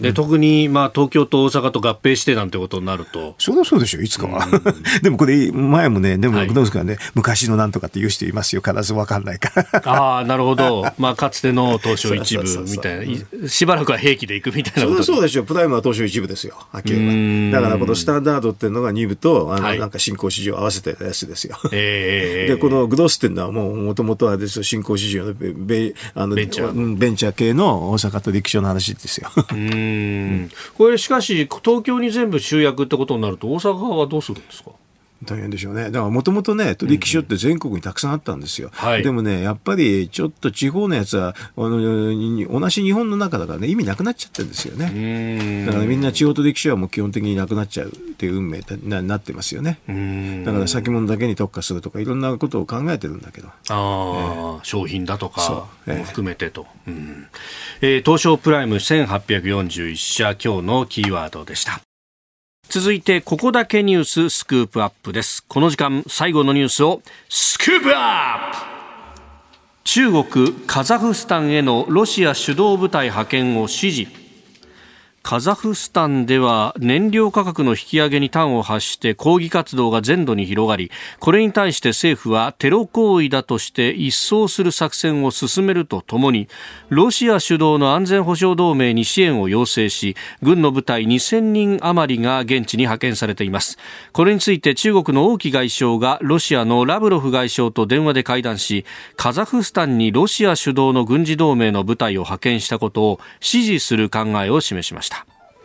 で、特に、まあ、東京と大阪と合併してなんてことになると。そりゃそうでしょ、いつかは。でもこれ、前もね、でも、どうですかね、昔のなんとかって言う人いますよ、必ず分かんないから。ああ、なるほど。まあ、かつての東証一部みたいな、しばらくは兵器でいくみたいなこと。そうでしょ、プライムは東証一部ですよ、はっきり言えば。だから、このスタンダードっていうのが2部と、あの、なんか新興市場合わせてたやつですよ。ええー、で、このグロスっていうのはもう、もともとはですよ、新興市場のベあのベンチャー。ベンチャー系の大阪と陸上の話ですよ。うん。これしかし、東京に全部集約ってことになると、大阪はどうするんですか？大変でしょうね。だからもともとね、取引所って全国にたくさんあったんですよ。うんでもね、やっぱりちょっと地方のやつは、あの、同じ日本の中だからね、意味なくなっちゃってるんですよね。だからみんな地方取引所はもう基本的になくなっちゃうっていう運命になってますよね。だから先物だけに特化するとか、いろんなことを考えてるんだけど。ああ、えー、商品だとかも含めてと。えー、うんえー、東証プライム1841社、今日のキーワードでした。続いてここだけニューススクープアップです。この時間最後のニュースをスクープアップ。中国カザフスタンへのロシア主導部隊派遣を指示カザフスタンでは燃料価格の引き上げに端を発して抗議活動が全土に広がりこれに対して政府はテロ行為だとして一掃する作戦を進めるとともにロシア主導の安全保障同盟に支援を要請し軍の部隊2000人余りが現地に派遣されています。これについて中国の王毅外相がロシアのラブロフ外相と電話で会談しカザフスタンにロシア主導の軍事同盟の部隊を派遣したことを支持する考えを示しました。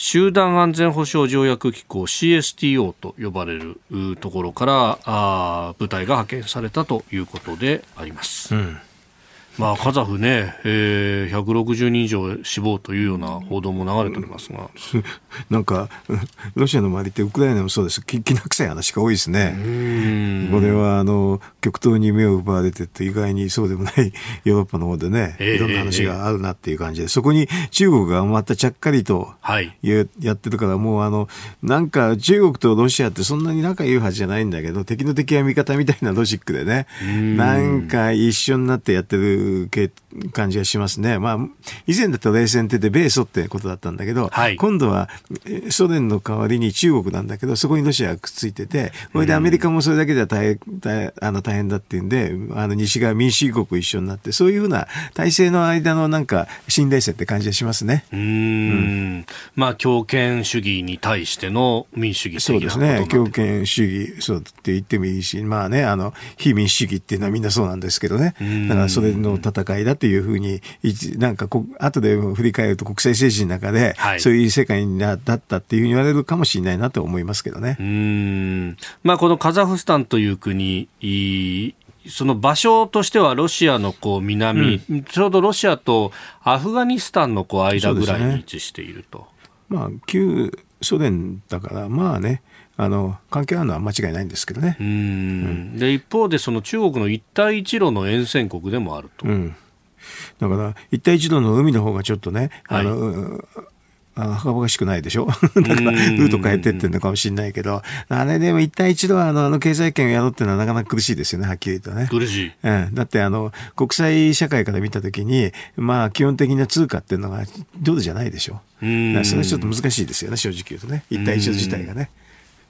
集団安全保障条約機構 CSTO と呼ばれるところからあ部隊が派遣されたということであります。うんまあ、カザフね、えー、160人以上死亡というような報道も流れておりますが。なんか、ロシアの周りってウクライナもそうです。ききな臭い話が多いですね。これは、あの、極東に目を奪われてて、意外にそうでもない ヨーロッパの方でね、いろんな話があるなっていう感じで、そこに中国がまたちゃっかりとや,、はい、やってるから、もうあの、なんか中国とロシアってそんなに仲良いはずじゃないんだけど、敵の敵は味方みたいなロジックでね、なんか一緒になってやってる感じがしますね。まあ、以前だと冷戦ってで米ソってことだったんだけど、はい、今度はソ連の代わりに中国なんだけど、そこにロシアがくっついてて、これでアメリカもそれだけでは大変大あの大変だっていうんで、あの西側民主主義国一緒になって、そういうふうな体制の間のなんか新冷戦って感じがしますね。うんうん、まあ、強権主義に対しての民主主義そうですね。強権主義、そうって言ってもいいし、まあね、あの、非民主主義っていうのはみんなそうなんですけどね。だからそれの戦いだというふうに、なんかこ、後で振り返ると国際政治の中で、そういう世界になだったっていうふうに言われるかもしれないなと思いますけどね。うん。まあ、このカザフスタンという国、その場所としてはロシアのこう南、うん、ちょうどロシアとアフガニスタンのこう間ぐらいに位置していると。ね、まあ、旧ソ連だから、まあね、あの関係あるのは間違いないんですけどね。うん、で一方でその中国の一帯一路の沿線国でもあると。うん、だから一帯一路の海の方がちょっとね、はい、あのあはばしくないでしょ？だからルート変えてってるのかもしれないけど、あれでも一帯一路はあのあの経済圏をやろうっていうのはなかなか苦しいですよね、はっきり言うとね。苦しい。うん。だってあの、国際社会から見たときに、まあ基本的な通貨っていうのがドルじゃないでしょ？うん。それはちょっと難しいですよね、正直言うとね。一帯一路自体がね。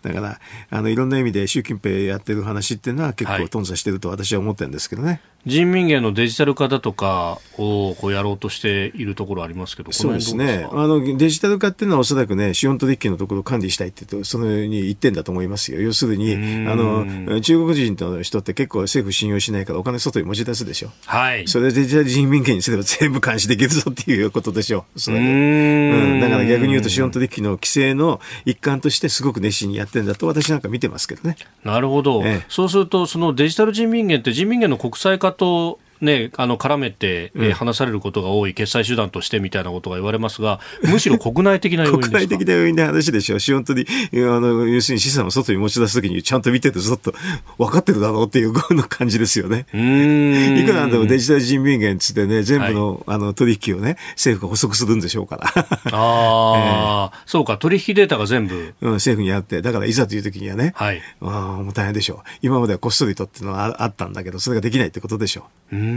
だから、あの、いろんな意味で習近平やってる話っていうのは結構頓挫してると私は思ってるんですけどね。人民元のデジタル化だとかをこうやろうとしているところありますけど、そうですね。あの、デジタル化っていうのはおそらくね、資本取引のところを管理したいってと、そのように言ってんだと思いますよ。要するに、あの、中国人の人って結構政府信用しないからお金外に持ち出すでしょ。はい。それでデジタル人民元にすれば全部監視できるぞっていうことでしょ。それで。うん。だから逆に言うと資本取引の規制の一環としてすごく熱心にやってるんだと私なんか見てますけどね。なるほど。ええ、そうすると、そのデジタル人民元って人民元の国際化とね、あの絡めて、えー、話されることが多い決済手段としてみたいなことが言われますが、むしろ国内的な要因 国内的な要因で話でしょ。資本取り、あの、要するに資産を外に持ち出すときにちゃんと見ててずっと分かってるだろうっていうの感じですよね。うんいくらなんでもデジタル人民元つってね、全部の,、あの取引をね、政府が補足するんでしょうから。ああ、えー、そうか、取引データが全部。うん、政府にあって、だからいざというときにはね、はい。ああ、もう大変でしょう。今まではこっそりとっていうのはあったんだけど、それができないってことでしょう。うん。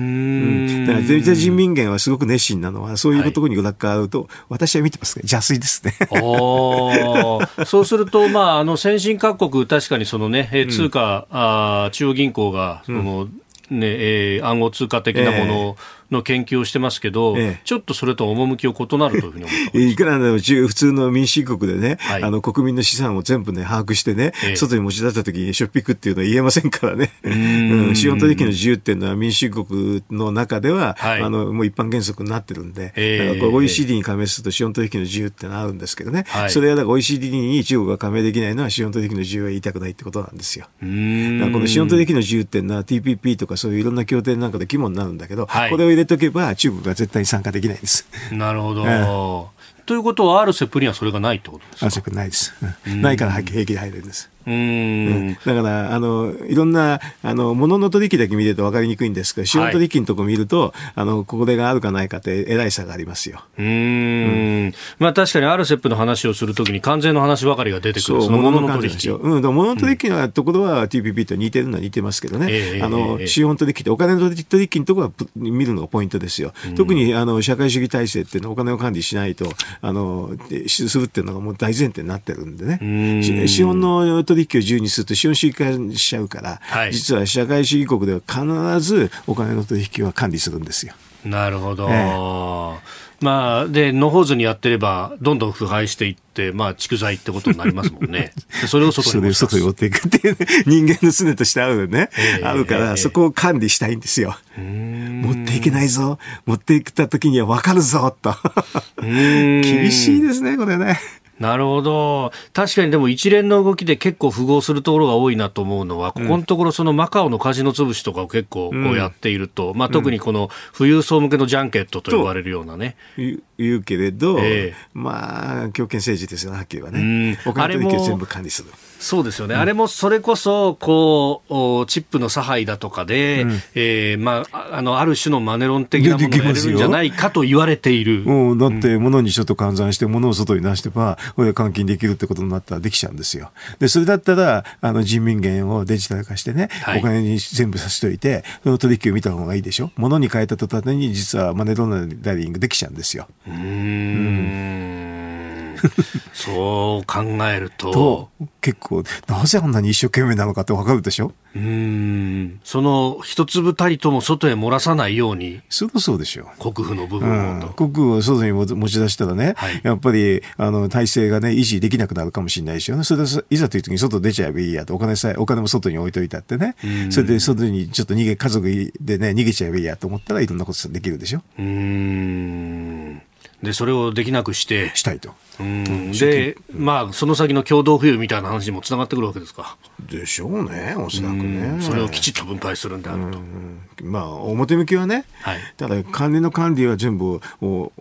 だからデジタル人民元はすごく熱心なのは、そういうところに裏側うと、はい、私は見てますね。邪推ですね。そうすると、まあ、あの、先進各国、確かにそのね、通貨、うん、あ中央銀行が、その、うん。ねえー、暗号通貨的なものの研究をしてますけど、ええ、ちょっとそれと趣を異なるというふうに思って いくらでも普通の民主国でね、はい、あの国民の資産を全部ね、把握してね、え、外に持ち出したときにしょっぴくっていうのは言えませんからね。うん、資本取引の自由っていうのは民主国の中では、はい、あの、もう一般原則になってるんで、だから OECD に加盟すると資本取引の自由ってのはあるんですけどね、はい、それはだから OECD に中国が加盟できないのは資本取引の自由は言いたくないってことなんですよ。うん。だからこの資本取引の自由っていうのは TPP とかそういういろんな協定なんかで肝になるんだけど、これを入れとけば中国が絶対に参加できないです。なるほど。ということは、RCEP にはそれがないってことですか ?RCEP ないです。ないから平気で入れるんです。うん、だからあのいろんなあの物の取引だけ見ると分かりにくいんですけど資本取引のところ見ると、はい、あのこれがあるかないかってえらい差がありますよ。うん、まあ、確かに RCEP の話をするときに完全の話ばかりが出てくる。その物の取引。うん、物の取引のところは TPP と似てるのは似てますけどね、えー、あの資本取引ってお金の取引のところは見るのがポイントですよ、特にあの社会主義体制っていうのはお金を管理しないとあのするっていうのがもう大前提になってるんでね。資本の取引を自由にすると資本主義化しちゃうから、はい、実は社会主義国では必ずお金の取引は管理するんですよ。なるほど。ええまあ、で、野放図にやってれば、どんどん腐敗していって、まあ、蓄財ってことになりますもんね。それを外に持外に持っていくっていう、ね、人間の常としてあるね、えー、あるから、そこを管理したいんですよ。持っていけないぞ。持っていった時には分かるぞ、と。厳しいですね、これね。なるほど。確かにでも一連の動きで結構符合するところが多いなと思うのは、ここのところそのマカオのカジノ潰しとかを結構こうやっていると、うん、まあ特にこの富裕層向けのジャンケットと言われるようなね。言うけれど、えー、まあ、強権政治ですよ、はっきりはね。お金取引を全部管理する。そうですよね、うん、あれもそれこそこうチップの差配だとかで、うん、えー、まあ、あのある種のマネロン的なものがやれるんじゃないかと言われている。うん、だって、物にちょっと換算して、物を外に出してば、これで換金できるってことになったらできちゃうんですよ。で、それだったら、あの人民元をデジタル化してね、はい、お金に全部さしといて、その取引を見た方がいいでしょ？物に変えた途端に、実はマネロンダリングできちゃうんですよ。うん そう考えると。と結構なぜあんなに一生懸命なのかってわかるでしょ？うん。その一粒たりとも外へ漏らさないように。そりそうでしょ。う国府の部分を、うん、国府を外に持ち出したらね、はい、やっぱりあの体制がね維持できなくなるかもしれないですよね。それでいざという時に外出ちゃえばいいやと。お金さえお金も外に置いといたってね。それで外にちょっと逃げ家族でね逃げちゃえばいいやと思ったらいろんなことできるでしょ？うん。でそれをできなくしてしたいと。うんで、まあ、その先の共同富裕みたいな話にもつながってくるわけですか。でしょうね、おそらくね。それをきちっと分配するんであると。まあ、表向きはね、はい、ただ、管理の管理は全部、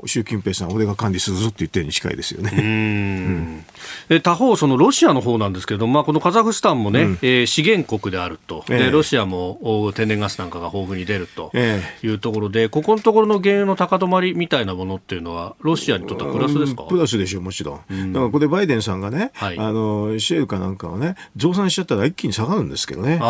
習近平さん、俺が管理するぞって言ってるに近いですよね。うん。うん、他方、そのロシアの方なんですけれども、まあ、このカザフスタンもね、うん、えー、資源国であると、えー、でロシアも天然ガスなんかが豊富に出るというところで、えー、ここのところの原油の高止まりみたいなものっていうのは、はロシアにとってはプラスですか、プラスでしょう、もちろん。だからこれバイデンさんがね、はい、あの、シェルかなんかをね、増産しちゃったら一気に下がるんですけどね。こ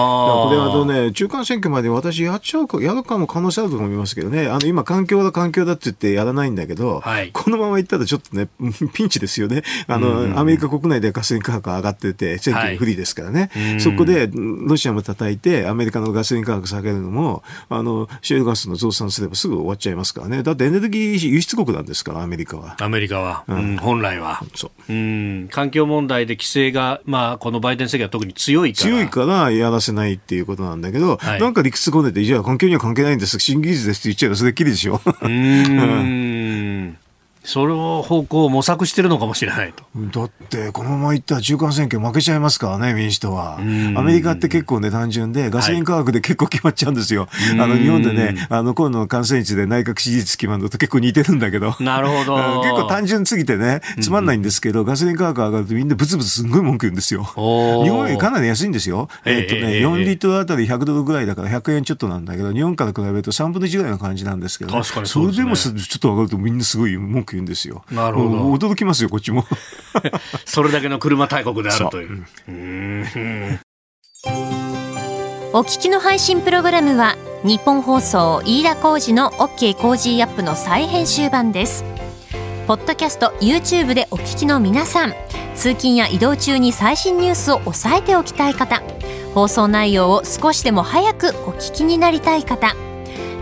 れはあのね、中間選挙まで私やっちゃうか、やるかも可能性あると思いますけどね。あの、今環境だ環境だって言ってやらないんだけど、はい、このままいったらちょっとね、ピンチですよね。あの、アメリカ国内でガソリン価格上がってて、選挙不利ですからね。はい、そこで、ロシアも叩いて、アメリカのガソリン価格下げるのも、あの、シェルガスの増産すればすぐ終わっちゃいますからね。だってエネルギー輸出国なんですから、アメリカは。アメリカは。うん、本来は。そう。うん。環境問題で規制が、まあ、このバイデン政権は特に強いから。強いからやらせないっていうことなんだけど、はい、なんか理屈こねて、じゃあ環境には関係ないんです、新技術ですって言っちゃえばそれっきりでしょ。うん。その方向を模索してるのかもしれないと。だって、このままいったら中間選挙負けちゃいますからね、民主党は。アメリカって結構ね、単純で、ガソリン価格で結構決まっちゃうんですよ。はい、あの、日本でね、あの、今度の感染率で内閣支持率決まるのと結構似てるんだけど。なるほど。結構単純すぎてね、つまんないんですけど、ガソリン価格上がるとみんなブツブツすんごい文句言うんですよ。日本よりかなり安いんですよ。えっとね、4リットルあたり100ドルぐらいだから100円ちょっとなんだけど、日本から比べると3分の1ぐらいの感じなんですけど、確かにそ、ね、それでもちょっと上がるとみんなすごい文句言うんですよ。なるるほど驚きますよこっちも それだけの車大国であるという。うお聞きの配信プログラムは日本放送飯田浩司の OK コージーアップの再編集版です。ポッドキャスト YouTube でお聞きの皆さん通勤や移動中に最新ニュースを押さえておきたい方放送内容を少しでも早くお聞きになりたい方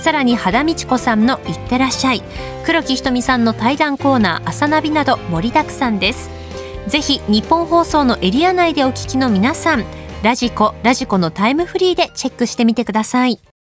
さらに肌道子さんの「いってらっしゃい」黒木ひとみさんの対談コーナー「朝ナビ」など盛りだくさんです。ぜひ日本放送のエリア内でお聞きの皆さんラジコラジコのタイムフリーでチェックしてみてください。